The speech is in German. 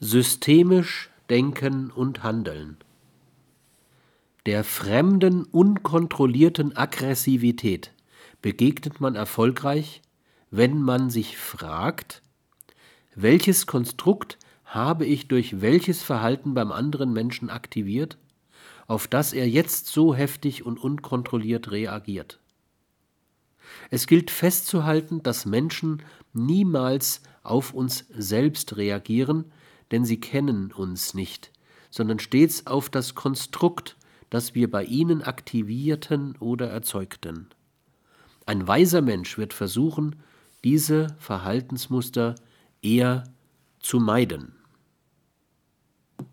Systemisch denken und handeln. Der fremden, unkontrollierten Aggressivität begegnet man erfolgreich, wenn man sich fragt, welches Konstrukt habe ich durch welches Verhalten beim anderen Menschen aktiviert, auf das er jetzt so heftig und unkontrolliert reagiert. Es gilt festzuhalten, dass Menschen niemals auf uns selbst reagieren, denn sie kennen uns nicht, sondern stets auf das Konstrukt, das wir bei ihnen aktivierten oder erzeugten. Ein weiser Mensch wird versuchen, diese Verhaltensmuster eher zu meiden.